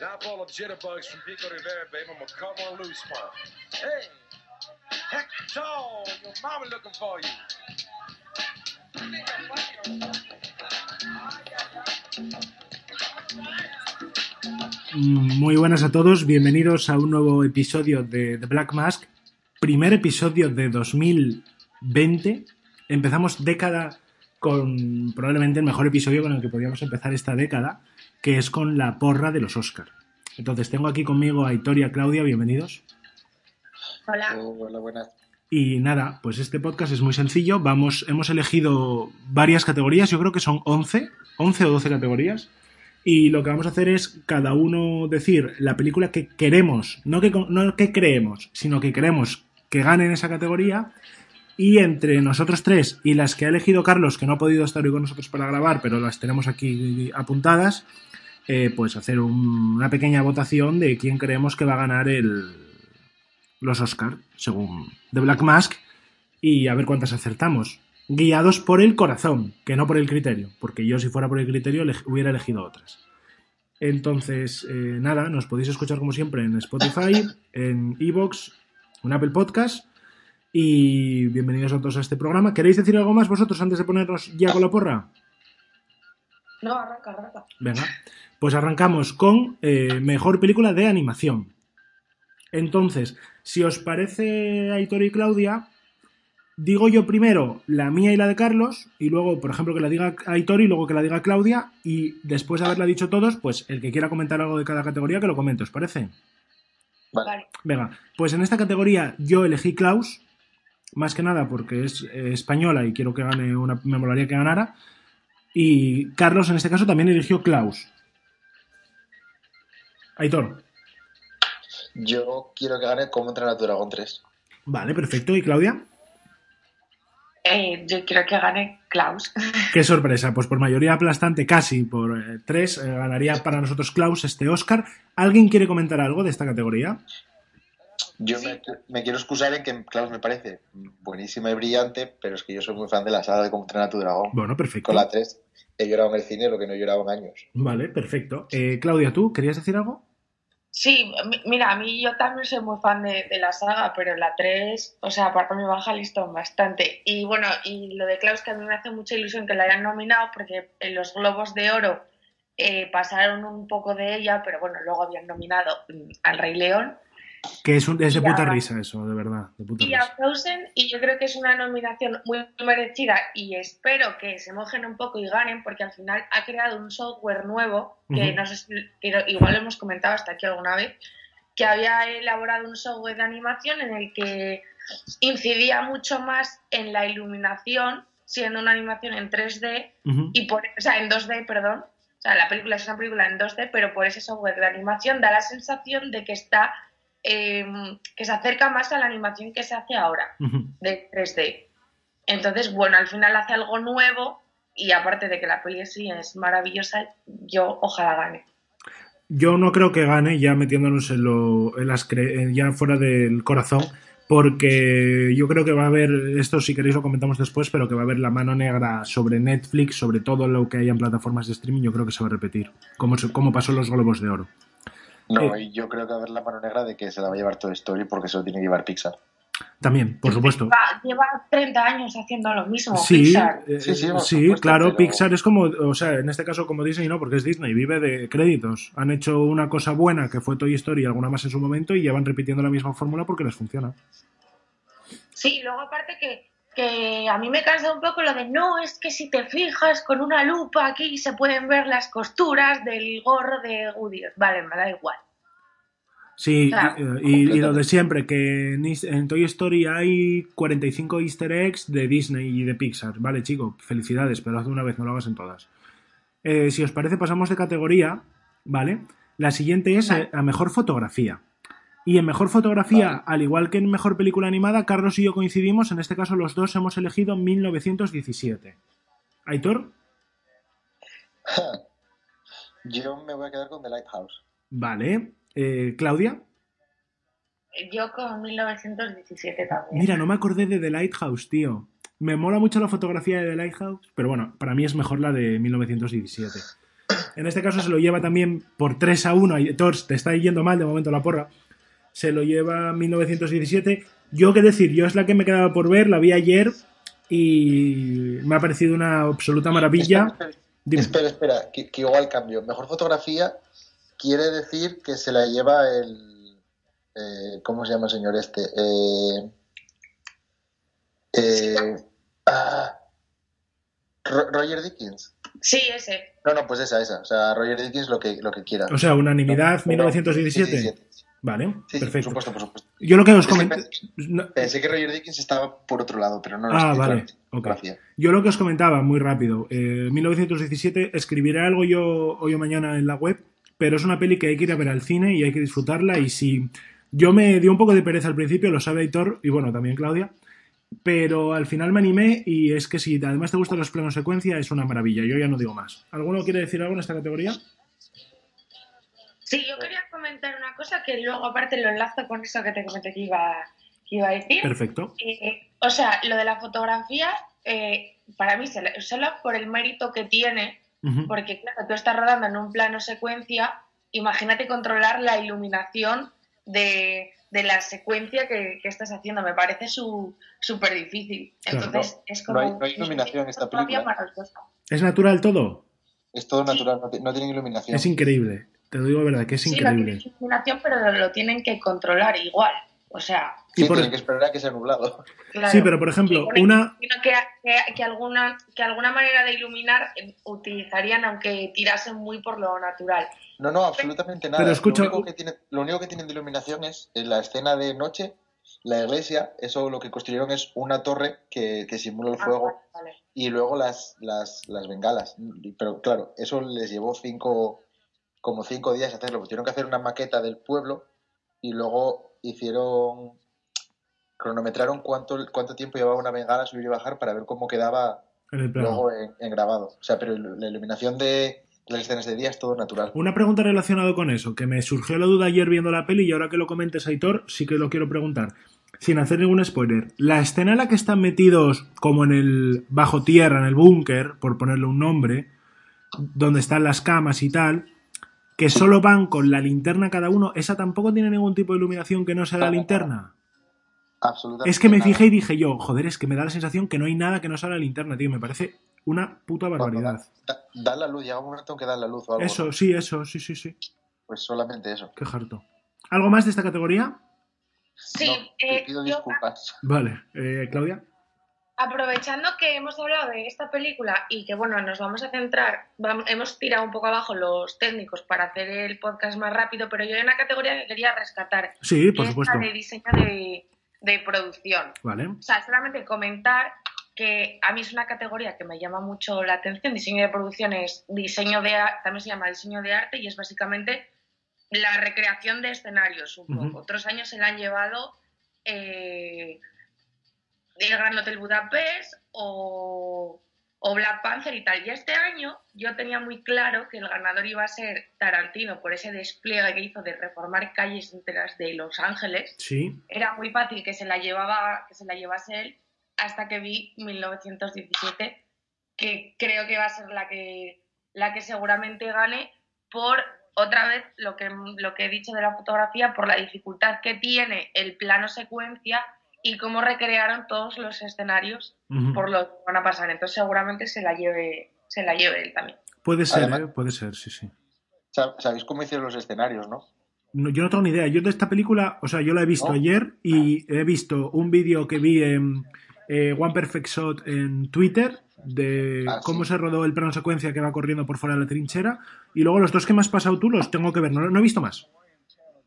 Jitterbugs from Pico Rivera, I'm gonna loose, man. Hey, Hector, your mama looking for you. Muy buenas a todos, bienvenidos a un nuevo episodio de The Black Mask, primer episodio de 2020. Empezamos década con probablemente el mejor episodio con el que podíamos empezar esta década, que es con la porra de los Oscar. Entonces tengo aquí conmigo a y a Claudia, bienvenidos. Hola. hola, buenas. Y nada, pues este podcast es muy sencillo. Vamos, hemos elegido varias categorías, yo creo que son 11, 11 o 12 categorías. Y lo que vamos a hacer es cada uno decir la película que queremos, no que, no que creemos, sino que queremos que gane en esa categoría. Y entre nosotros tres y las que ha elegido Carlos, que no ha podido estar hoy con nosotros para grabar, pero las tenemos aquí apuntadas, eh, pues hacer un- una pequeña votación de quién creemos que va a ganar el, los Oscar, según The Black Mask, y a ver cuántas acertamos. Guiados por el corazón, que no por el criterio, porque yo si fuera por el criterio ele- hubiera elegido otras. Entonces, eh, nada, nos podéis escuchar como siempre en Spotify, en Evox, en Apple Podcast. Y bienvenidos a todos a este programa. ¿Queréis decir algo más vosotros antes de ponernos ya con la porra? No, arranca, arranca. Venga, pues arrancamos con eh, mejor película de animación. Entonces, si os parece, Aitor y Claudia, digo yo primero la mía y la de Carlos, y luego, por ejemplo, que la diga Aitor y luego que la diga Claudia, y después de haberla dicho todos, pues el que quiera comentar algo de cada categoría, que lo comente, ¿os parece? Vale. Venga, pues en esta categoría yo elegí Klaus, más que nada porque es eh, española y quiero que gane una, me molaría que ganara. Y Carlos en este caso también eligió Klaus. Aitor. Yo quiero que gane como entrenar a tu dragón 3. Vale, perfecto. ¿Y Claudia? Eh, yo quiero que gane Klaus. Qué sorpresa, pues por mayoría aplastante, casi por eh, tres, eh, ganaría para nosotros Klaus este Oscar. ¿Alguien quiere comentar algo de esta categoría? Yo Sí. me, me quiero excusar en que, claro, me parece buenísima y brillante, pero es que yo soy muy fan de la saga de cómo entrenar a tu dragón. Bueno, perfecto. Con la 3 he llorado en el cine lo que no he llorado en años. Vale, perfecto. Eh, Claudia, ¿tú querías decir algo? Sí, mi- mira, a mí yo también soy muy fan de, de la saga, pero la 3, o sea, para mí baja listón bastante. Y bueno, y lo de Klaus, que a mí me hace mucha ilusión que la hayan nominado, porque en los Globos de Oro eh, pasaron un poco de ella, pero bueno, luego habían nominado mm, al Rey León. Que es, un, es de puta risa eso, de verdad. De puta y a risa. Frozen y yo creo que es una nominación muy merecida y espero que se mojen un poco y ganen porque al final ha creado un software nuevo que Ujú. no sé si que igual lo hemos comentado hasta aquí alguna vez que había elaborado un software de animación en el que incidía mucho más en la iluminación siendo una animación en 3D Ujú. y por o sea en 2D perdón o sea la película es una película en 2D pero por ese software de animación da la sensación de que está eh, que se acerca más a la animación que se hace ahora de 3D. Entonces, bueno, al final hace algo nuevo y aparte de que la peli sí es maravillosa, yo ojalá gane. Yo no creo que gane, ya metiéndonos en, lo, en las cre- ya fuera del corazón, porque yo creo que va a haber, esto si queréis lo comentamos después, pero que va a haber la mano negra sobre Netflix, sobre todo lo que hay en plataformas de streaming, yo creo que se va a repetir, como, como pasó en los Globos de Oro. No, y yo creo que va a haber la mano negra de que se la va a llevar Toy Story porque se lo tiene que llevar Pixar. También, por supuesto. Va- lleva 30 años haciendo lo mismo. Sí, Pixar. eh, Sí, sí, sí, supuesto, claro, pero- Pixar es como, o sea, en este caso como Disney no, porque es Disney, vive de créditos. Han hecho una cosa buena que fue Toy Story y alguna más en su momento y llevan repitiendo la misma fórmula porque les funciona. Sí, luego aparte que, que a mí me cansa un poco lo de no, es que si te fijas con una lupa aquí se pueden ver las costuras del gorro de Woody. Vale, me da igual. Sí, Claro. y, y- lo de siempre, que en, Toy Story hay 45 easter eggs de Disney y de Pixar. Vale, chico, felicidades, pero haz de una vez, no lo hagas en todas. Eh, si os parece, pasamos de categoría, ¿vale? La siguiente es Vale. eh, a mejor fotografía. Y en mejor fotografía, Vale. al igual que en mejor película animada, Carlos y yo coincidimos, en este caso los dos hemos elegido 1917. ¿Aitor? Yo me voy a quedar con The Lighthouse. Vale. Eh, ¿Claudia? Yo con 1917 también. Mira, no me acordé de The Lighthouse, tío. Me mola mucho la fotografía de The Lighthouse, pero bueno, para mí es mejor la de 1917. En este caso se lo lleva también por 3 a 1. y Thor te está yendo mal de momento la porra. Se lo lleva 1917. Yo qué decir, yo es la que me quedaba por ver, la vi ayer y me ha parecido una absoluta maravilla. Espera, espera, espera, que, que igual cambio. Mejor fotografía quiere decir que se la lleva el. eh, ¿Cómo se llama el señor este? Eh, eh, ah, Ro- Roger Dickens. Sí, ese. No, no, pues esa, esa. O sea, Roger Dickens lo que, lo que quiera. O sea, unanimidad, No, no, 1917. 17. Vale, Sí, sí, por perfecto. supuesto, por supuesto. Yo lo que os comenté. Pensé que Roger Dickens estaba por otro lado, pero no lo Ah, vale, claro. ok. Gracias. Yo lo que os comentaba muy rápido. eh, 1917, escribiré algo yo hoy o mañana en la web, pero es una peli que hay que ir a ver al cine y hay que disfrutarla. Y si yo me dio un poco de pereza al principio, lo sabe Aitor y bueno, también Claudia, pero al final me animé y es que si además te gustan los planos secuencia, es una maravilla. Yo ya no digo más. ¿Alguno quiere decir algo en esta categoría? Sí, yo quería comentar una cosa que luego aparte lo enlazo con eso que te comenté que iba, que iba a decir. Perfecto. Eh, o sea, lo de la fotografía, eh, para mí, solo por el mérito que tiene, porque claro, tú estás rodando en un plano secuencia, imagínate controlar la iluminación de, de la secuencia que, que estás haciendo, me parece su- súper difícil. Claro. Entonces, es No como... hay- no hay iluminación en esta película. ¿Es natural todo? Es todo natural, no, ti- no tiene iluminación. Es increíble. Te lo digo verdad, que es Sí, increíble. iluminación, pero lo, tienen que controlar igual. O sea, Y Sí, por- tienen que esperar a que sea nublado. claro. Sí, pero por ejemplo, Sí, una, que, que- que alguna, que alguna manera de iluminar eh, utilizarían aunque tirasen muy por lo natural. No, no, absolutamente nada. Pero escucha- Lo único que, tiene, lo único que tienen de iluminación es en la escena de noche, la iglesia, eso lo que construyeron es una torre que, que simula el Ah, fuego vale, vale. y luego las, las, las bengalas. Pero claro, eso les llevó cinco, como cinco días hacerlo. Pues tuvieron que hacer una maqueta del pueblo y luego hicieron, cronometraron cuánto, cuánto tiempo llevaba una bengala subir y bajar para ver cómo quedaba en el plano. luego en, en grabado. O sea, pero la iluminación de las escenas de día es todo natural. Una pregunta relacionada con eso, que me surgió la duda ayer viendo la peli y ahora que lo comentes, Aitor, sí que lo quiero preguntar. Sin hacer ningún spoiler, la escena en la que están metidos como en el bajo tierra, en el búnker, por ponerle un nombre, donde están las camas y tal, que solo van con la linterna cada uno, ¿esa tampoco tiene ningún tipo de iluminación que no sea la linterna? Absolutamente. Es que me nada. fijé y dije yo, joder, es que me da la sensación que no hay nada que no sea la linterna, tío, me parece una puta barbaridad. Da, da la luz, llega un momento en que da la luz o algo. Eso, sí, eso, sí, sí, sí. Pues solamente eso. Qué harto. ¿Algo más de esta categoría? Sí, No, te eh, pido yo, disculpas. Vale, eh, Claudia. Aprovechando que hemos hablado de esta película y que bueno, nos vamos a centrar, hemos tirado un poco abajo los técnicos para hacer el podcast más rápido, pero yo hay una categoría que quería rescatar, Sí, que es la de diseño de, de producción. Vale. O sea, solamente comentar que a mí es una categoría que me llama mucho la atención. Diseño de producción es diseño de también se llama diseño de arte y es básicamente la recreación de escenarios un poco. Otros años se le han llevado eh, el Gran Hotel Budapest o, o Black Panther y tal. Y este año yo tenía muy claro que el ganador iba a ser Tarantino por ese despliegue que hizo de reformar calles enteras de Los Ángeles Sí. era muy fácil que se la llevaba que se la llevase él hasta que vi 1917 que creo que va a ser la que la que seguramente gane por otra vez lo que lo que he dicho de la fotografía por la dificultad que tiene el plano secuencia y cómo recrearon todos los escenarios por lo que van a pasar entonces seguramente se la lleve se la lleve él también Puede ser, Además- ¿eh? Puede ser, sí, sí. Sab- Sabéis cómo hicieron los escenarios, ¿no? No, yo no tengo ni idea. Yo de esta película, o sea, yo la he visto ¿No? ayer y he visto un vídeo que vi en eh, One Perfect Shot en Twitter de Ah, cómo sí. se rodó el plano secuencia que va corriendo por fuera de la trinchera y luego los dos que me has pasado tú los tengo que ver. No, no he visto más.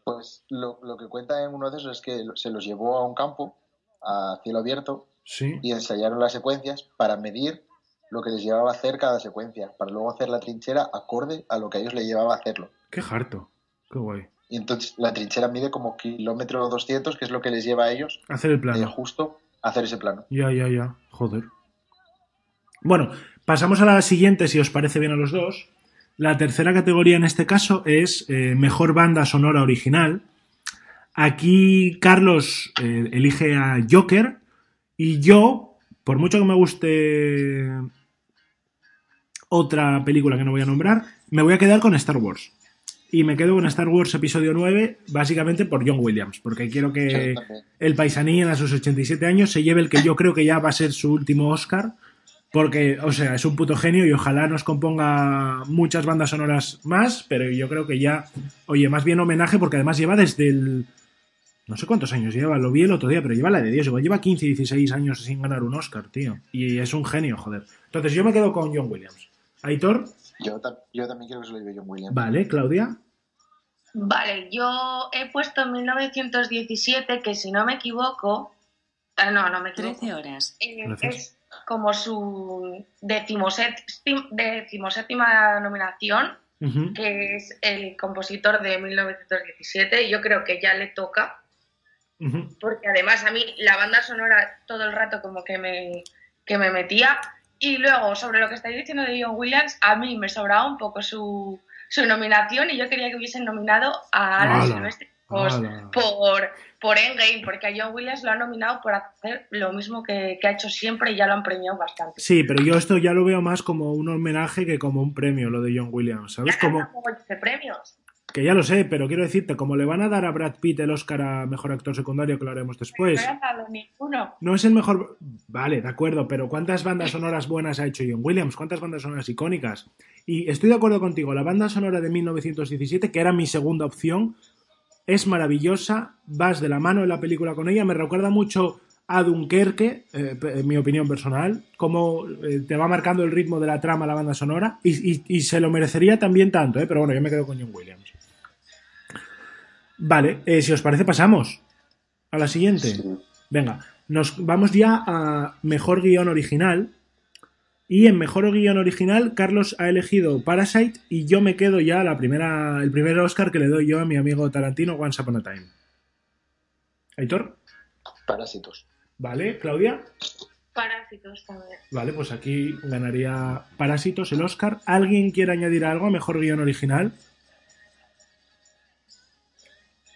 Pues lo, lo que cuenta en uno de esos es que se los llevó a un campo, a cielo abierto, Sí. y ensayaron las secuencias para medir lo que les llevaba a hacer cada secuencia, para luego hacer la trinchera acorde a lo que a ellos les llevaba a hacerlo. Qué harto. Qué guay. Y entonces la trinchera mide como kilómetro 200, que es lo que les lleva a ellos Hacer el eh, plano. justo a hacer ese plano. Ya, ya, ya. Joder. Bueno, pasamos a la siguiente, si os parece bien a los dos. La tercera categoría en este caso es eh, Mejor Banda Sonora Original. Aquí Carlos eh, elige a Joker y yo, por mucho que me guste otra película que no voy a nombrar, me voy a quedar con Star Wars. Y me quedo con Star Wars Episodio 9, básicamente por John Williams, porque quiero que el paisanín a sus 87 años se lleve el que yo creo que ya va a ser su último Oscar, porque, o sea, es un puto genio y ojalá nos componga muchas bandas sonoras más, pero yo creo que ya, oye, más bien homenaje, porque además lleva desde el... No sé cuántos años lleva, lo vi el otro día, pero lleva la de Dios, igual lleva 15, 16 años sin ganar un Oscar, tío. Y es un genio, joder. Entonces yo me quedo con John Williams. Aitor, Yo, ta- yo también quiero que se lo lleve John Williams. vale, Claudia. Vale, yo he puesto 1917, que si no me equivoco, ah, no, no me equivoco, 13 horas. eh, es como su decimoséptima, decimoséptima nominación, que es el compositor de 1917, y yo creo que ya le toca, Porque además a mí la banda sonora todo el rato como que me, que me metía. Y luego, sobre lo que estáis diciendo de John Williams, a mí me sobraba un poco su, su nominación y yo quería que hubiesen nominado a Alan ¡Hala! por, por Endgame, porque a John Williams lo han nominado por hacer lo mismo que, que ha hecho siempre y ya lo han premiado bastante. Sí, pero yo esto ya lo veo más como un homenaje que como un premio, lo de John Williams, ¿sabes? Ya Como, premios. Que ya lo sé, pero quiero decirte, como le van a dar a Brad Pitt el Oscar a Mejor Actor Secundario, que lo haremos después, no han dado ninguno. no es el mejor... Vale, de acuerdo, pero ¿cuántas bandas sonoras buenas ha hecho John Williams? ¿Cuántas bandas sonoras icónicas? Y estoy de acuerdo contigo, la banda sonora de 1917, que era mi segunda opción, es maravillosa, vas de la mano en la película con ella, me recuerda mucho a Dunkerque, eh, en mi opinión personal, como eh, te va marcando el ritmo de la trama la banda sonora, y, y- y se lo merecería también tanto, eh, pero bueno, yo me quedo con John Williams. Vale, eh, si os parece pasamos a la siguiente. Sí. Venga, nos vamos ya a mejor guion original. Y en mejor guion original, Carlos ha elegido Parasite y yo me quedo ya la primera, el primer Oscar que le doy yo a mi amigo Tarantino, Once Upon a Time. Aitor, Parásitos. ¿Vale? Claudia, Parásitos también. vale, pues aquí ganaría Parásitos el Oscar. ¿Alguien quiere añadir algo mejor guion original?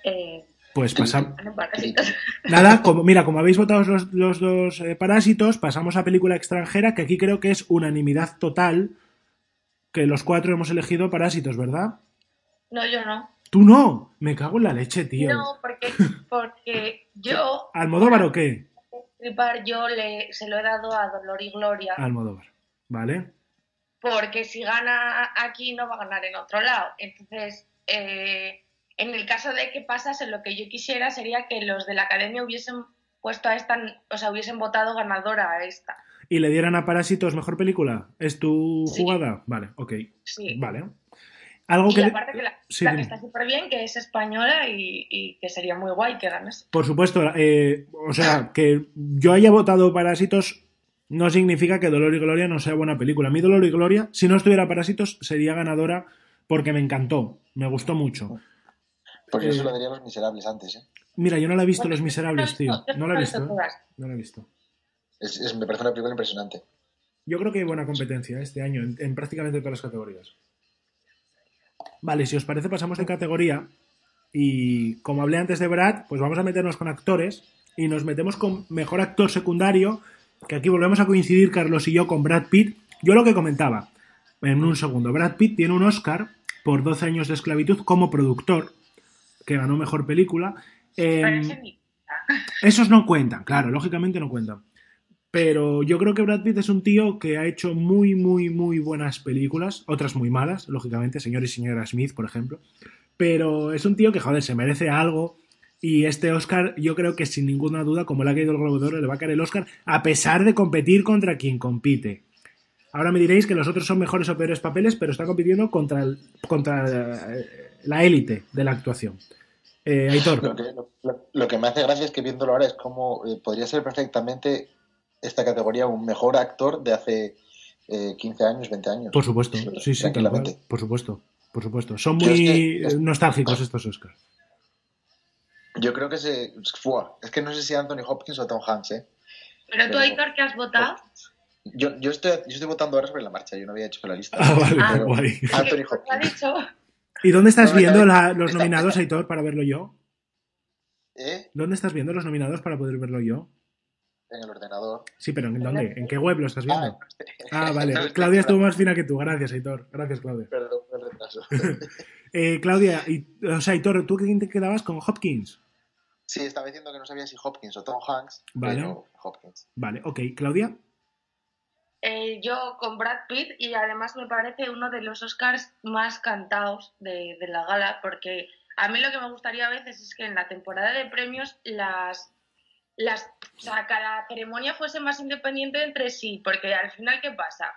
Eh, Pues pasamos. Nada, como, mira, como habéis votado los, los dos eh, parásitos, pasamos a película extranjera, que aquí creo que es unanimidad total, que los cuatro hemos elegido parásitos, ¿verdad? No, yo no. Tú no, me cago en la leche, tío. No, porque, porque yo, ¿Almodóvar o qué? Tripar, yo le, se lo he dado a Dolor y Gloria, Almodóvar, ¿vale? porque si gana aquí no va a ganar en otro lado. Entonces, eh, en el caso de que pasase, lo que yo quisiera sería que los de la academia hubiesen puesto a esta, o sea, hubiesen votado ganadora a esta. ¿Y le dieran a Parásitos mejor película? ¿Es tu Sí. jugada? Vale, ok. Sí. Vale. Algo Y que... aparte que la, Sí, la- dime. está súper bien, que es española y, y que sería muy guay que ganase. Por supuesto, eh, o sea, que yo haya votado Parásitos no significa que Dolor y Gloria no sea buena película. A mí Dolor y Gloria, si no estuviera Parásitos, sería ganadora porque me encantó, me gustó mucho. Yo Eh, se lo daría los miserables antes, ¿eh? Mira, yo no la he visto Bueno, Los Miserables, tío. yo No la he visto. ¿eh? No la he visto. Es- es- me parece una película impresionante. Yo creo que hay buena competencia este año en, en prácticamente todas las categorías. Vale, si os parece, pasamos de categoría. Y como hablé antes de Brad, pues vamos a meternos con actores. Y nos metemos con mejor actor secundario. Que aquí volvemos a coincidir, Carlos y yo, con Brad Pitt. Yo lo que comentaba, en un segundo, Brad Pitt tiene un Oscar por 12 años de esclavitud como productor, que ganó mejor película. Ni- esos no cuentan, claro, lógicamente no cuentan. Pero yo creo que Brad Pitt es un tío que ha hecho muy, muy, muy buenas películas, otras muy malas, lógicamente, señor y señora Smith, por ejemplo. Pero es un tío que, joder, se merece algo. Y este Oscar, yo creo que sin ninguna duda, como le ha caído el Globo de Oro, le va a caer el Oscar, a pesar de competir contra quien compite. Ahora me diréis que los otros son mejores o peores papeles, pero está compitiendo contra, el- contra eh, la élite de la actuación. Eh, Aitor. Lo que, me hace gracia es que viéndolo ahora es como eh, podría ser perfectamente esta categoría un mejor actor de hace eh, 15 años, 20 años. Por supuesto, sí, sí, tal cual. Tranquilamente. Por supuesto, por supuesto. Son es muy que- es- nostálgicos estos Oscars. Yo creo que se. Fua, es que no sé si Anthony Hopkins o Tom Hanks, ¿eh? Pero tú, Aitor, ¿qué has votado? Yo, yo, estoy, yo estoy votando ahora sobre la marcha, yo no había hecho la lista. Ah, vale, Ah. guay. Anthony ha Hopkins. dicho ¿Y dónde estás No, viendo la- los está- nominados, está- Aitor, para verlo yo? ¿Eh? ¿Dónde estás viendo los nominados para poder verlo yo? En el ordenador. Sí, pero ¿en dónde? ¿En qué web lo estás viendo? Ah, Ah, vale. Claudia estuvo más fina que tú. Gracias, Aitor. Gracias, Claudia. Perdón por el retraso. Eh, Claudia, y, o sea, Aitor, ¿tú quién te quedabas con Hopkins? Sí, estaba diciendo que no sabía si Hopkins o Tom Hanks, Vale. pero Hopkins. Vale, ok. Claudia. Eh, yo con Brad Pitt y además me parece uno de los Oscars más cantados de, de la gala porque a mí lo que me gustaría a veces es que en la temporada de premios las, las o sea, cada ceremonia fuese más independiente entre sí porque al final ¿qué pasa?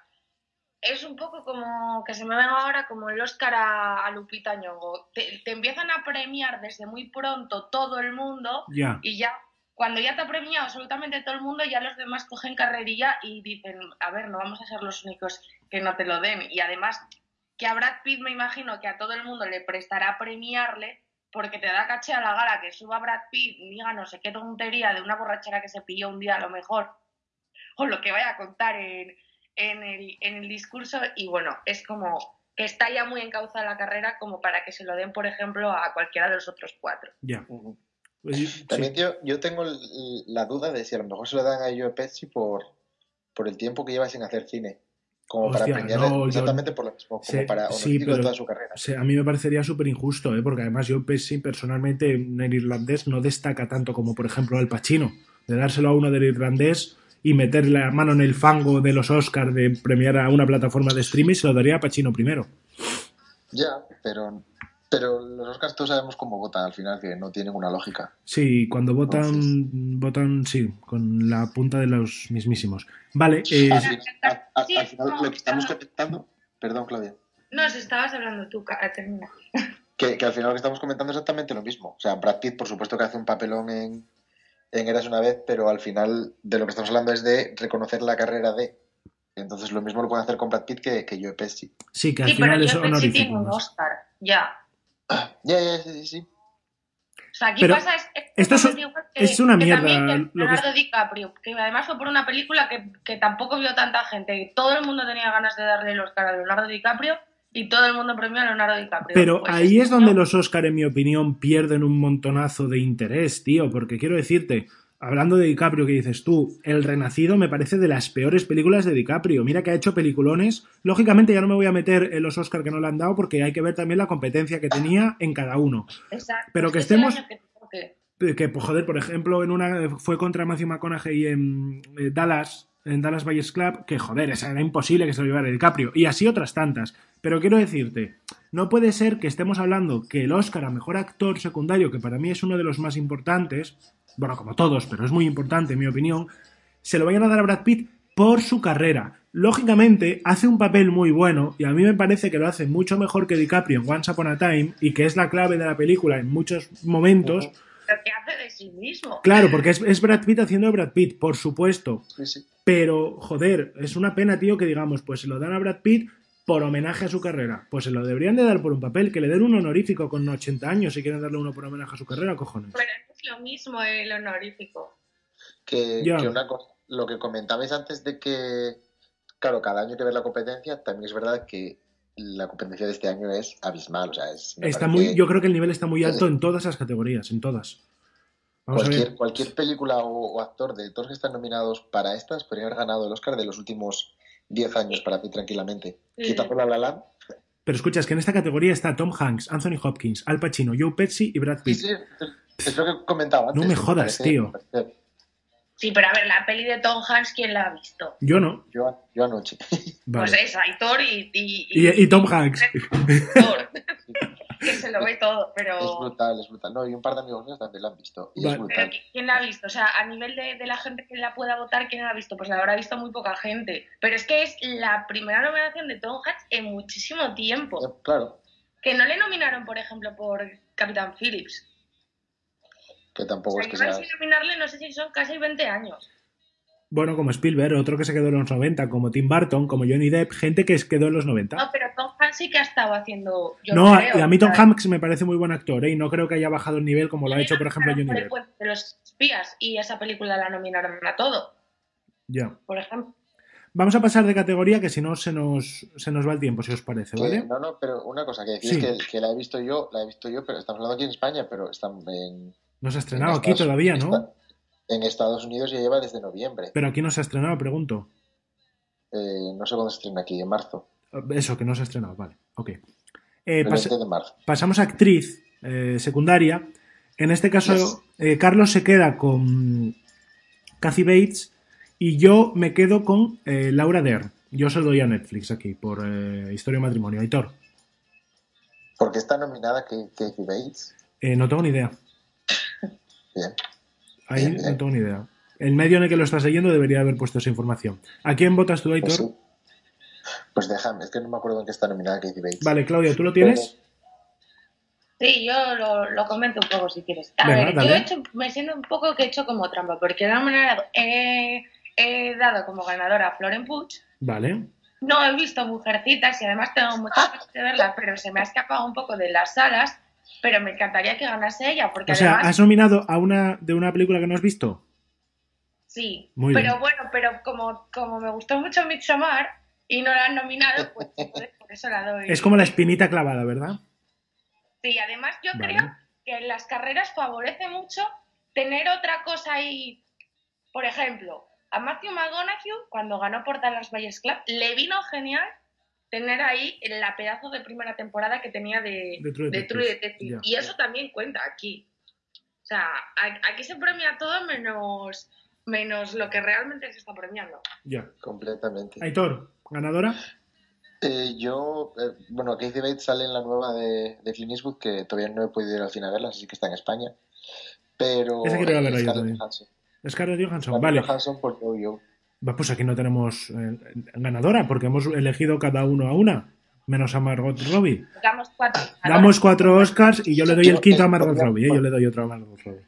Es un poco como que se me venga ahora como el Oscar a, a Lupita Nyong'o. Te, te empiezan a premiar desde muy pronto todo el mundo y ya, cuando ya te ha premiado absolutamente todo el mundo, ya los demás cogen carrerilla y dicen, a ver, no vamos a ser los únicos que no te lo den. Y además, que a Brad Pitt me imagino que a todo el mundo le prestará premiarle porque te da caché a la gala que suba Brad Pitt y diga no sé qué tontería de una borrachera que se pilló un día a lo mejor, o lo que vaya a contar en, en, el, en el discurso. Y bueno, es como que está ya muy encauzada la carrera como para que se lo den, por ejemplo, a cualquiera de los otros cuatro. Ya. Pues, sí. También, tío, yo tengo la duda de si a lo mejor se lo dan a Joe Pesci por, por el tiempo que lleva sin hacer cine. Como Hostia, para premiarle no, yo- exactamente por lo mismo, como para sí, pero- toda su carrera. A mí me parecería súper injusto, ¿eh? porque además yo Pesci personalmente en el irlandés no destaca tanto como por ejemplo Al Pacino. De dárselo a uno del irlandés y meter la mano en el fango de los Oscars de premiar a una plataforma de streaming, se lo daría a Pacino primero. Ya, pero, pero los Oscars todos sabemos cómo votan al final, que no tienen una lógica. Sí, cuando votan, Entonces- votan, sí, con la punta de los mismísimos. Vale, eh, Al, fin- al- al- Sí, al final no, lo que estamos comentando, perdón Claudia, No, si estabas hablando tú, termina. que, que al final lo que estamos comentando es exactamente lo mismo. O sea, Brad Pitt por supuesto que hace un papelón en, en Eras una vez, pero al final de lo que estamos hablando es de reconocer la carrera de... Entonces lo mismo lo pueden hacer con Brad Pitt que, que Joe Pesci. sí, que al Sí, pero final es yo que tiene honorífico. Oscar, ya. Ya, ya, sí, sí, sí. O sea, aquí Pero pasa es, esto es- exactamente igual que- es una mierda también que lo que Leonardo DiCaprio, que además fue por una película que, que tampoco vio tanta gente. Todo el mundo tenía ganas de darle el Oscar a Leonardo DiCaprio y todo el mundo premió a Leonardo DiCaprio. Pero Pues ahí es donde los Oscar, en mi opinión, pierden un montonazo de interés, tío, porque quiero decirte, hablando de DiCaprio que dices tú, El Renacido me parece de las peores películas de DiCaprio. Mira que ha hecho peliculones. Lógicamente ya no me voy a meter en los Oscar que no le han dado porque hay que ver también la competencia que tenía en cada uno. Exacto, pero que es el estemos- que. Que, pues, joder, por ejemplo, en una fue contra Matthew McConaughey en eh, Dallas, en Dallas Buyers Club, que joder, esa era imposible que se lo llevara DiCaprio. Y así otras tantas. Pero quiero decirte, no puede ser que estemos hablando que el Oscar a Mejor Actor Secundario, que para mí es uno de los más importantes, bueno, como todos, pero es muy importante en mi opinión, se lo vayan a dar a Brad Pitt por su carrera. Lógicamente, hace un papel muy bueno y a mí me parece que lo hace mucho mejor que DiCaprio en Once Upon a Time y que es la clave de la película en muchos momentos. Pero que hace de sí mismo. Claro, porque es, es Brad Pitt haciendo de Brad Pitt, por supuesto. Sí, sí. Pero, joder, es una pena, tío, que digamos, pues se lo dan a Brad Pitt por homenaje a su carrera. Pues se lo deberían de dar por un papel, que le den un honorífico con 80 años si quieren darle uno por homenaje a su carrera, cojones. Pero es lo mismo el honorífico. Que, una cosa, lo que comentabais antes de que, claro, cada año hay que ver la competencia, también es verdad que la competencia de este año es abismal. O sea, es, Está muy, yo creo que el nivel está muy alto en todas las categorías, en todas. Vamos cualquier, película o, o actor de todos que están nominados para estas podrían haber ganado el Oscar de los últimos 10 años para mí tranquilamente. Sí. Quitando la La Land. Pero escuchas que en esta categoría está Tom Hanks, Anthony Hopkins, Al Pacino, Joe Pesci y Brad Sí, Pitt. sí, es lo que comentaba antes. No me jodas, parece- tío. parece- Sí, pero a ver, la peli de Tom Hanks, ¿quién la ha visto? Yo no. Yo, yo anoche. Pues es Aitor y... Y, Y, y Tom Hanks. Thor. Que se lo ve todo, Es pero... brutal, es brutal. No, y un par de amigos míos también la han visto. Y Vale. es Pero brutal. ¿quién la ha visto? O sea, a nivel de, de la gente que la pueda votar, ¿quién la ha visto? Pues la habrá visto muy poca gente. Pero es que es la primera nominación de Tom Hanks en muchísimo tiempo. Eh, Claro, Que no le nominaron, por ejemplo, por Capitán Phillips. que O tampoco sea, es que sea. sin nominarle, no sé si son casi 20 años. Bueno, como Spielberg, otro que se quedó en los 90, como Tim Burton, como Johnny Depp, gente que se quedó en los 90. No, pero Tom Hanks sí que ha estado haciendo. Yo No, creo, y a mí Tom ¿sabes? Hanks me parece muy buen actor, ¿eh? y no creo que haya bajado el nivel como lo ha hecho, por ejemplo, Johnny Depp. puente de los espías y esa película la nominaron a todo, Ya. por ejemplo. Vamos a pasar de categoría, que si no se nos, se nos va el tiempo, si os parece, que- ¿vale? no, no, pero una cosa que decís Sí. que, que la he visto yo, la he visto yo, pero estamos hablando aquí en España, pero están en. No se ha estrenado en aquí Estados- todavía, ¿no? está- En Estados Unidos ya lleva desde noviembre. Pero aquí no se ha estrenado, pregunto. Eh, no sé cuándo se estrena aquí, en marzo. Eso, que no se ha estrenado, vale. Ok. Eh, El pas- 20 de marzo. pasamos a actriz eh, secundaria. En este caso, Yes. eh, Carlos se queda con Kathy Bates y yo me quedo con eh, Laura Dern. Yo se lo doy a Netflix aquí por eh, Historia de Matrimonio. Aitor, ¿Por qué está nominada Kathy Bates? eh, no tengo ni idea. Bien. Ahí Bien, bien. no tengo ni idea. El medio en el que lo estás leyendo debería haber puesto esa información. ¿A quién votas tú, Aitor? Pues, sí. Pues déjame, es que no me acuerdo en qué está nominada Kathy Bates. Vale, Claudia, ¿tú lo tienes? Sí, yo lo, lo comento un poco si quieres. A Venga, ver, dale. yo he hecho, me siento un poco que he hecho como trampa, porque de una manera he, he dado como ganadora a Floren Puig. Vale. No he visto Mujercitas y además tengo muchas ganas de verla, pero se me ha escapado un poco de las salas. Pero me encantaría que ganase ella, porque O sea, además. ¿has nominado a una de una película que no has visto? Sí, Muy pero bien. bueno, pero como, como me gustó mucho Midsommar y no la han nominado, pues por eso la doy. Es como la espinita clavada, ¿verdad? Sí, además yo Vale. creo que en las carreras favorece mucho tener otra cosa ahí. Por ejemplo, a Matthew McConaughey, cuando ganó por Dallas Buyers Club, le vino genial tener ahí la pedazo de primera temporada que tenía de, De True de True Detective. Detective. Ya. Y eso también cuenta aquí. O sea, aquí se premia todo menos, menos lo que realmente se está premiando. Ya. Completamente. Aitor, ganadora. Eh, yo, eh, bueno, Kathy Bates sale en la nueva de, de Clint Eastwood, que todavía no he podido ir al cine a verla, así que está en España. Pero. Esa quiero verla yo también. Johansson. Scarlett Johansson. Scarlett Vale. Johansson por Pues aquí no tenemos eh, ganadora porque hemos elegido cada uno a una, menos a Margot Robbie. Damos cuatro. Damos cuatro Oscars y yo le doy el quinto a Margot podría- Robbie. eh, Yo le doy otro a Margot Robbie.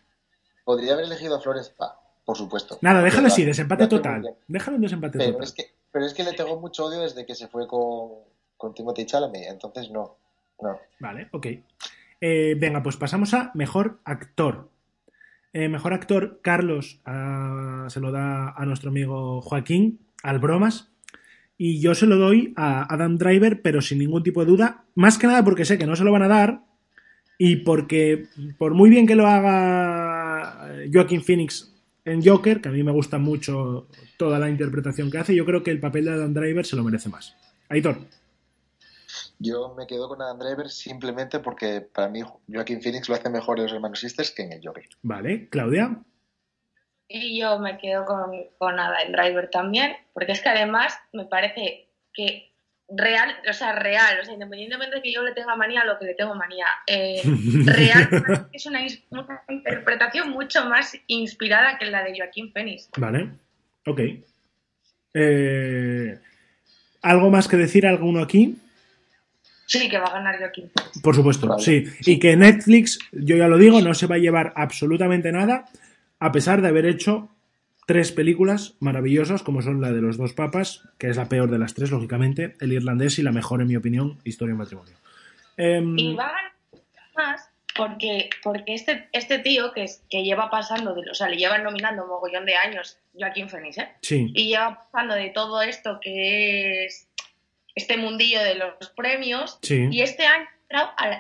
Podría haber elegido a Flores Pa, por supuesto. Nada, déjalo así, desempate total. Déjalo en desempate Pero total. es, que, pero es que le tengo mucho odio desde que se fue con, con Timothy Chalamet, entonces no. No. Vale, ok. Eh, venga, pues pasamos a mejor actor. Eh, mejor actor, Carlos ah, se lo da a nuestro amigo Joaquín, al bromas. Y yo se lo doy a Adam Driver, pero sin ningún tipo de duda. Más que nada porque sé que no se lo van a dar. Y porque, por muy bien que lo haga Joaquín Phoenix en Joker, que a mí me gusta mucho toda la interpretación que hace, yo creo que el papel de Adam Driver se lo merece más. Aitor. Yo me quedo con Adam Driver simplemente porque para mí Joaquín Phoenix lo hace mejor en Los Hermanos Sisters que en el Joker. Vale, Claudia. Y yo me quedo con, con Adam Driver también, porque es que además me parece que real, o sea, real, o sea, independientemente de que yo le tenga manía a lo que le tengo manía, eh, real es una, interpretación mucho más inspirada que la de Joaquín Phoenix. Vale, ok. Eh, ¿Algo más que decir alguno aquí? Sí, que va a ganar Joaquín. Por supuesto, Vale. sí. Y que Netflix, yo ya lo digo, no se va a llevar absolutamente nada, a pesar de haber hecho tres películas maravillosas, como son la de los dos papas, que es la peor de las tres, lógicamente, El Irlandés y la mejor, en mi opinión, Historia y Matrimonio. Em, Y va a ganar más porque, porque este, este tío que, es- que lleva pasando, de, o sea, le llevan nominando un mogollón de años Joaquín Phoenix, ¿eh? sí, y lleva pasando de todo esto que es este mundillo de los premios sí. y este año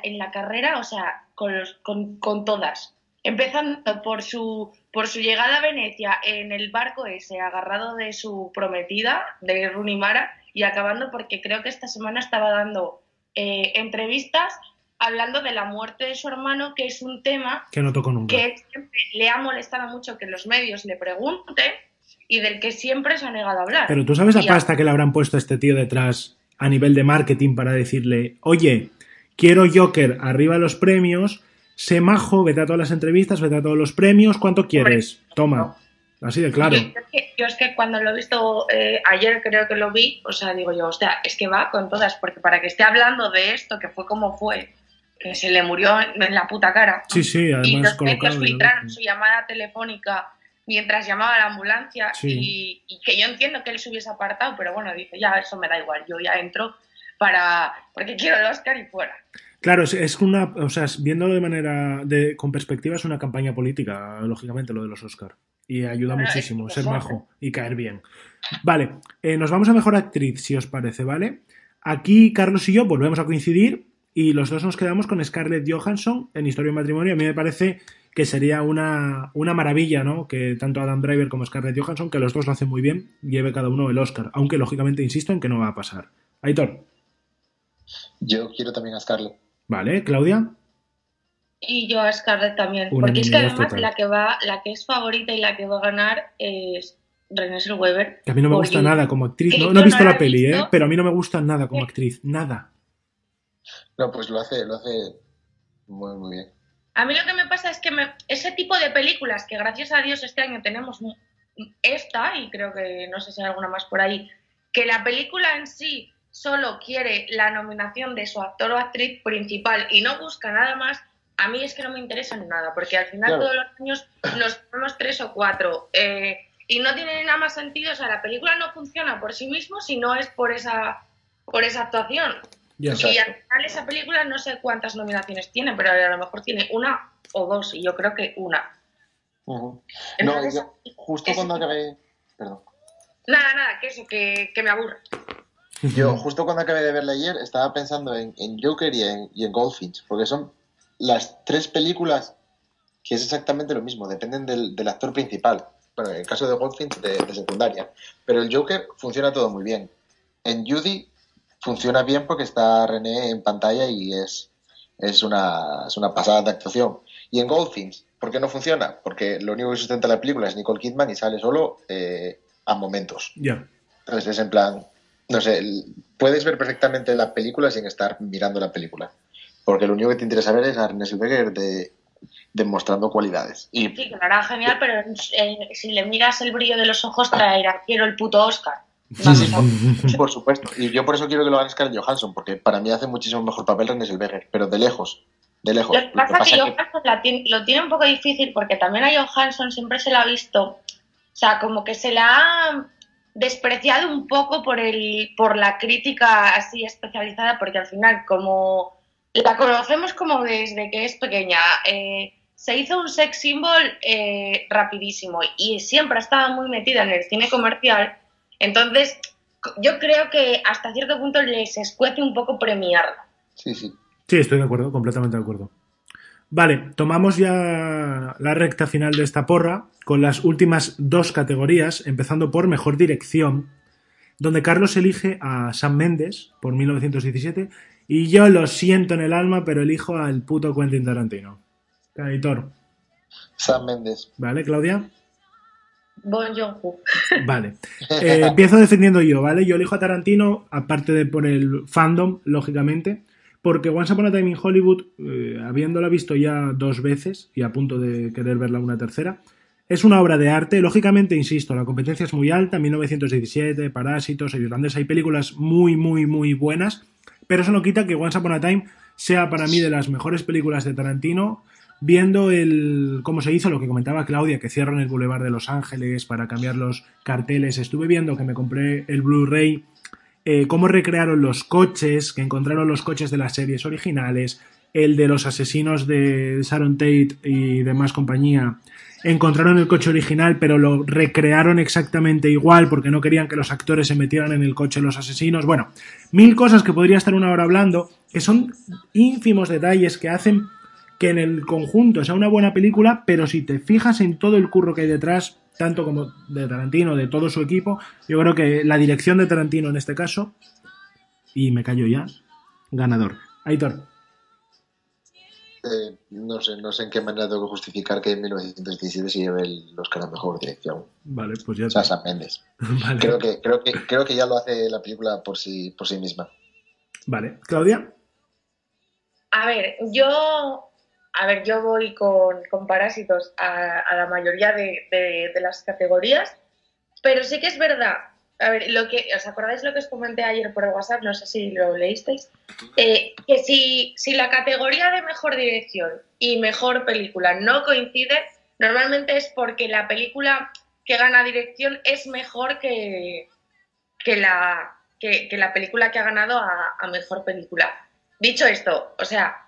en la carrera, o sea, con, los- con, con todas. Empezando por su, por su llegada a Venecia en el barco ese, agarrado de su prometida, de Rooney Mara, y acabando porque creo que esta semana estaba dando eh, entrevistas hablando de la muerte de su hermano, que es un tema Que no toco nunca. que siempre le ha molestado mucho que los medios le pregunten y del que siempre se ha negado a hablar. Pero tú sabes la pasta que le habrán puesto a este tío detrás a nivel de marketing para decirle, oye, quiero Joker arriba de los premios, sé majo, vete a todas las entrevistas, vete a todos los premios, ¿cuánto quieres? Toma. Así de claro. Yo, es que, yo es que cuando lo he visto eh, ayer, creo que lo vi, o sea, digo yo, hostia, es que va con todas, porque para que esté hablando de esto, que fue como fue, que se le murió en, la puta cara, Sí, sí, y además los medios colocado. y filtraron su llamada telefónica mientras llamaba a la ambulancia Sí. y, y que yo entiendo que él se hubiese apartado, pero bueno, dice, ya, eso me da igual, yo ya entro para porque quiero el Oscar y fuera. Claro, es, es una, o sea, viéndolo de manera, de, con perspectiva, es una campaña política, lógicamente, lo de los Oscar. Y ayuda Bueno, muchísimo, ser majo y caer bien. Vale, eh, nos vamos a mejor actriz, si os parece, ¿vale? Aquí Carlos y yo volvemos a coincidir y los dos nos quedamos con Scarlett Johansson en Historia y Matrimonio. A mí me parece que sería una, una maravilla, ¿no? Que tanto Adam Driver como Scarlett Johansson, que los dos lo hacen muy bien, lleve cada uno el Oscar. Aunque lógicamente insisto en que no va a pasar. Aitor. Yo quiero también a Scarlett. Vale, Claudia. Y yo a Scarlett también. Porque es que además total. la que va, la que es favorita y la que va a ganar es Renée Zellweger. Que a mí no me gusta nada como actriz. No, he visto no la peli, visto. ¿eh? Pero a mí no me gusta nada como actriz. Nada. No, pues lo hace, lo hace muy, muy bien. A mí lo que me pasa es que me- ese tipo de películas que gracias a Dios este año tenemos esta y creo que no sé si hay alguna más por ahí, que la película en sí solo quiere la nominación de su actor o actriz principal y no busca nada más, a mí es que no me interesa nada, porque al final Claro. todos los años nos ponemos tres o cuatro eh, y no tiene nada más sentido, o sea, la película no funciona por sí mismo si no es por esa, por esa actuación. Ya. Exacto. Y al final esa película no sé cuántas nominaciones tiene, pero a lo mejor tiene una o dos, y yo creo que una. Ujú. Entonces, no, yo, justo es- cuando acabé. Perdón. Nada, nada, que eso, que, que me aburre. Yo, justo cuando acabé de verla ayer, estaba pensando en, en Joker y en, y en Goldfinch, porque son las tres películas que es exactamente lo mismo, dependen del, del actor principal. Bueno, en el caso de Goldfinch, de, de secundaria. Pero el Joker funciona todo muy bien. En Judy funciona bien porque está René en pantalla y es, es, una, es una pasada de actuación. Y en Goldfinch, ¿por qué no funciona? Porque lo único que sustenta la película es Nicole Kidman y sale solo eh, a momentos. Ya. Entonces es en plan, no sé, puedes ver perfectamente la película sin estar mirando la película. Porque lo único que te interesa ver es a René Zellweger de, demostrando cualidades. Y Sí, que lo hará genial, pero eh, si le miras el brillo de los ojos, traerá, quiero el puto Oscar. Vamos a- por supuesto. Y yo por eso quiero que lo haga Scarlett Johansson, porque para mí hace muchísimo mejor papel René Zellweger, pero de lejos. De lejos. Lo que pasa es que Johansson la tiene- lo tiene un poco difícil porque también a Johansson siempre se la ha visto, o sea, como que se la ha despreciado un poco por el por la crítica así especializada, porque al final como la conocemos como desde que es pequeña, eh, se hizo un sex symbol eh, rapidísimo y siempre ha estado muy metida en el cine comercial, entonces yo creo que hasta cierto punto les escuece un poco premiarla. Sí, sí. Sí, estoy de acuerdo, completamente de acuerdo. Vale, tomamos ya la recta final de esta porra con las últimas dos categorías, empezando por mejor dirección, donde Carlos elige a Sam Mendes por 1917 y yo lo siento en el alma, pero elijo al puto Quentin Tarantino. Editor, Sam Mendes. ¿vale, Claudia? Bon. Vale. Eh, empiezo defendiendo yo, ¿vale? Yo elijo a Tarantino, aparte de por el fandom, lógicamente, porque Once Upon a Time in Hollywood, eh, habiéndola visto ya dos veces y a punto de querer verla una tercera, es una obra de arte. Lógicamente, insisto, la competencia es muy alta. 1917, Parásitos, El Irlandés, hay películas muy, muy, muy buenas, pero eso no quita que Once Upon a Time sea para mí de las mejores películas de Tarantino. Viendo el cómo se hizo, lo que comentaba Claudia, que cierran el Boulevard de Los Ángeles para cambiar los carteles. Estuve viendo que me compré el Blu-ray eh, cómo recrearon los coches, que encontraron los coches de las series originales, el de los asesinos de Sharon Tate y demás compañía. Encontraron el coche original, pero lo recrearon exactamente igual porque no querían que los actores se metieran en el coche de los asesinos. Bueno, mil cosas que podría estar una hora hablando, que son ínfimos detalles que hacen que en el conjunto sea una buena película, pero si te fijas en todo el curro que hay detrás, tanto como de Tarantino, de todo su equipo, yo creo que la dirección de Tarantino en este caso, y me callo ya, ganador. Aitor. Eh, no sé, no sé en qué manera tengo que justificar que en 1917 se lleve el Oscar a mejor dirección. Vale, pues ya O sea, Sam Mendes. Vale. Creo que, creo que, creo que ya lo hace la película por sí, por sí misma. Vale. Claudia. A ver, yo, a ver, yo voy con, con Parásitos a, la mayoría de, de- las categorías, pero sí que es verdad. A ver, lo que, ¿os acordáis lo que os comenté ayer por WhatsApp? No sé si lo leísteis. Eh, que si, si la categoría de mejor dirección y mejor película no coincide, normalmente es porque la película que gana dirección es mejor que, que, la, que, la película que ha ganado a mejor película. Dicho esto, o sea,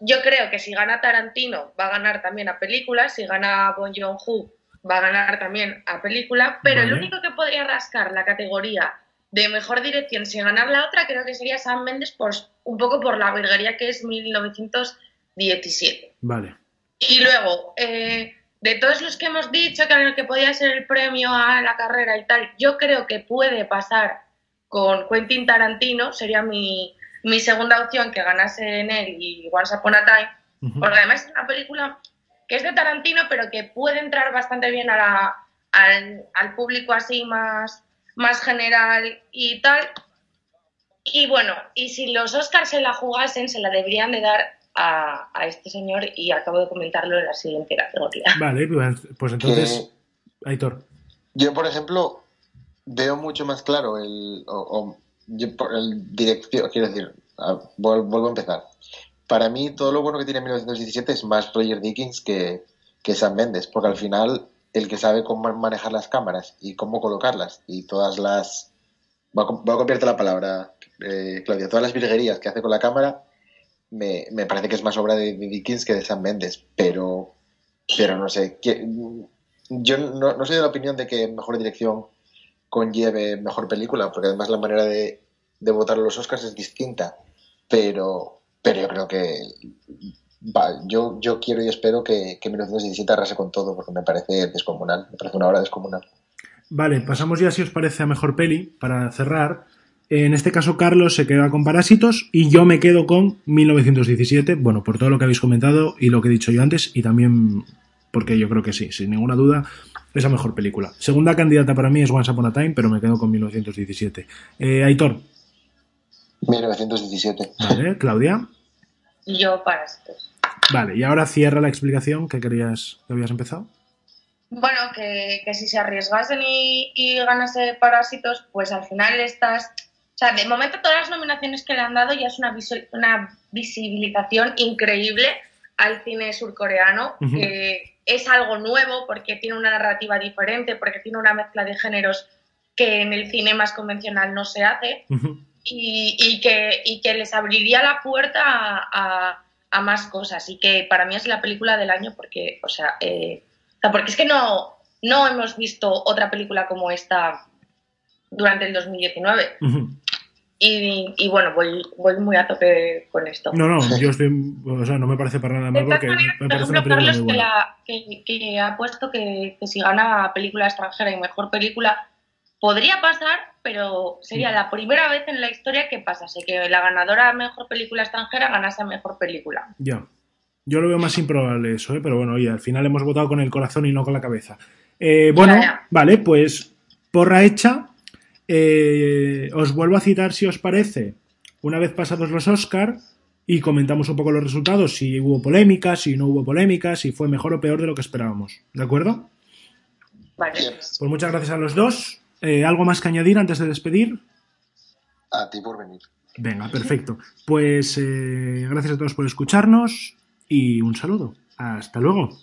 yo creo que si gana Tarantino va a ganar también a película, si gana Bon Joon-ho va a ganar también a película, pero el único que podría rascar la categoría de mejor dirección sin ganar la otra creo que sería Sam Mendes por un poco por la virguería que es 1917. Vale. Y luego, eh, de todos los que hemos dicho que el que podía ser el premio a la carrera y tal, yo creo que puede pasar con Quentin Tarantino, sería mi, mi segunda opción que ganase en él y Once Upon a Time, porque además es una película que es de Tarantino, pero que puede entrar bastante bien a la, al, al, público así más, más general y tal. Y bueno, y si los Oscars se la jugasen, se la deberían de dar a, a, este señor y acabo de comentarlo en la siguiente categoría. Vale, pues entonces, que, Aitor. Yo, por ejemplo, veo mucho más claro el, o, o yo, por el dirección, quiero decir, vuelvo a empezar. Para mí, todo lo bueno que tiene 1917 es más Roger Dickens que, que Sam Mendes, porque al final, el que sabe cómo manejar las cámaras y cómo colocarlas y todas las. Voy a, copiarte la palabra, eh, Claudia, todas las virguerías que hace con la cámara, me, me parece que es más obra de, Dickens que de Sam Mendes, pero, pero no sé. Yo no, no soy de la opinión de que mejor dirección conlleve mejor película, porque además la manera de, de votar los Oscars es distinta, pero, pero yo creo que va, yo, yo quiero y espero que, que 1917 arrase con todo, porque me parece descomunal, me parece una obra descomunal. Vale, pasamos ya, si os parece, a mejor peli, para cerrar. En este caso, Carlos se queda con Parásitos y yo me quedo con 1917, bueno, por todo lo que habéis comentado y lo que he dicho yo antes, y también porque yo creo que sí, sin ninguna duda, es la mejor película. Segunda candidata para mí es Once Upon a Time, pero me quedo con 1917. Eh, Aitor. 1917. Vale, Claudia. Yo Parásitos. Vale, y ahora cierra la explicación que querías, que habías empezado. Bueno, que, que si se arriesgasen y, y, ganase Parásitos, pues al final estás... O sea, de momento todas las nominaciones que le han dado ya es una, una visibilización increíble al cine surcoreano, uh -huh. que es algo nuevo porque tiene una narrativa diferente, porque tiene una mezcla de géneros que en el cine más convencional no se hace. Uh -huh. Y, y, que, y, que, les abriría la puerta a, a, a, más cosas. Y que para mí es la película del año porque, o sea, eh, porque es que no, no hemos visto otra película como esta durante el 2019. Uh -huh. Y, y, bueno, voy, voy muy a tope con esto. No, no, yo estoy, o sea, no me parece para nada mal porque manera, me parece una película muy buena. Que, la, que, que, ha puesto que, que, si gana película extranjera y mejor película, podría pasar, pero sería la primera vez en la historia que pasase, que la ganadora a mejor película extranjera ganase mejor película. Ya. Yo lo veo más improbable eso, ¿eh? pero bueno, oye, al final hemos votado con el corazón y no con la cabeza. Eh, bueno, ya, ya. vale, pues porra hecha. Eh, os vuelvo a citar si os parece, una vez pasados los Oscar y comentamos un poco los resultados, si hubo polémica, si no hubo polémica, si fue mejor o peor de lo que esperábamos. ¿De acuerdo? Vale. Pues muchas gracias a los dos. Eh, ¿Algo más que añadir antes de despedir? A ti por venir. Venga, perfecto. Pues eh, gracias a todos por escucharnos y un saludo. Hasta luego.